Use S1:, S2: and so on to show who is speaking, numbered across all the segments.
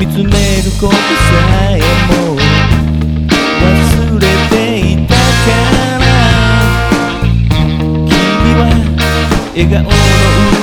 S1: 見つめることさえも忘れていたから。君は笑顔の上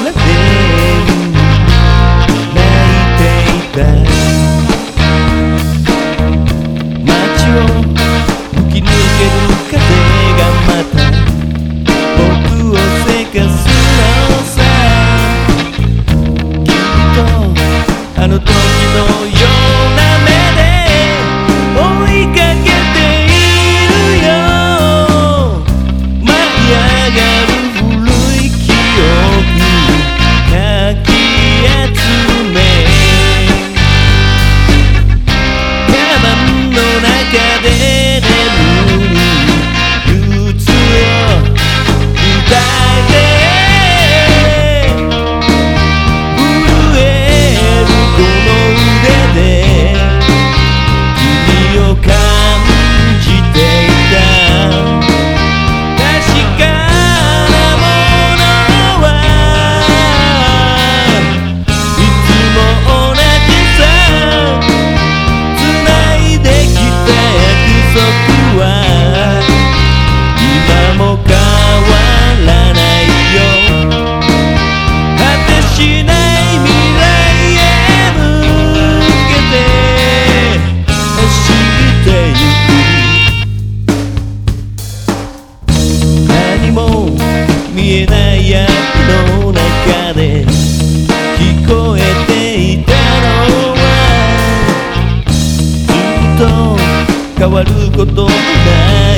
S1: ないの中で聞こえていたのはずっと変わることのない。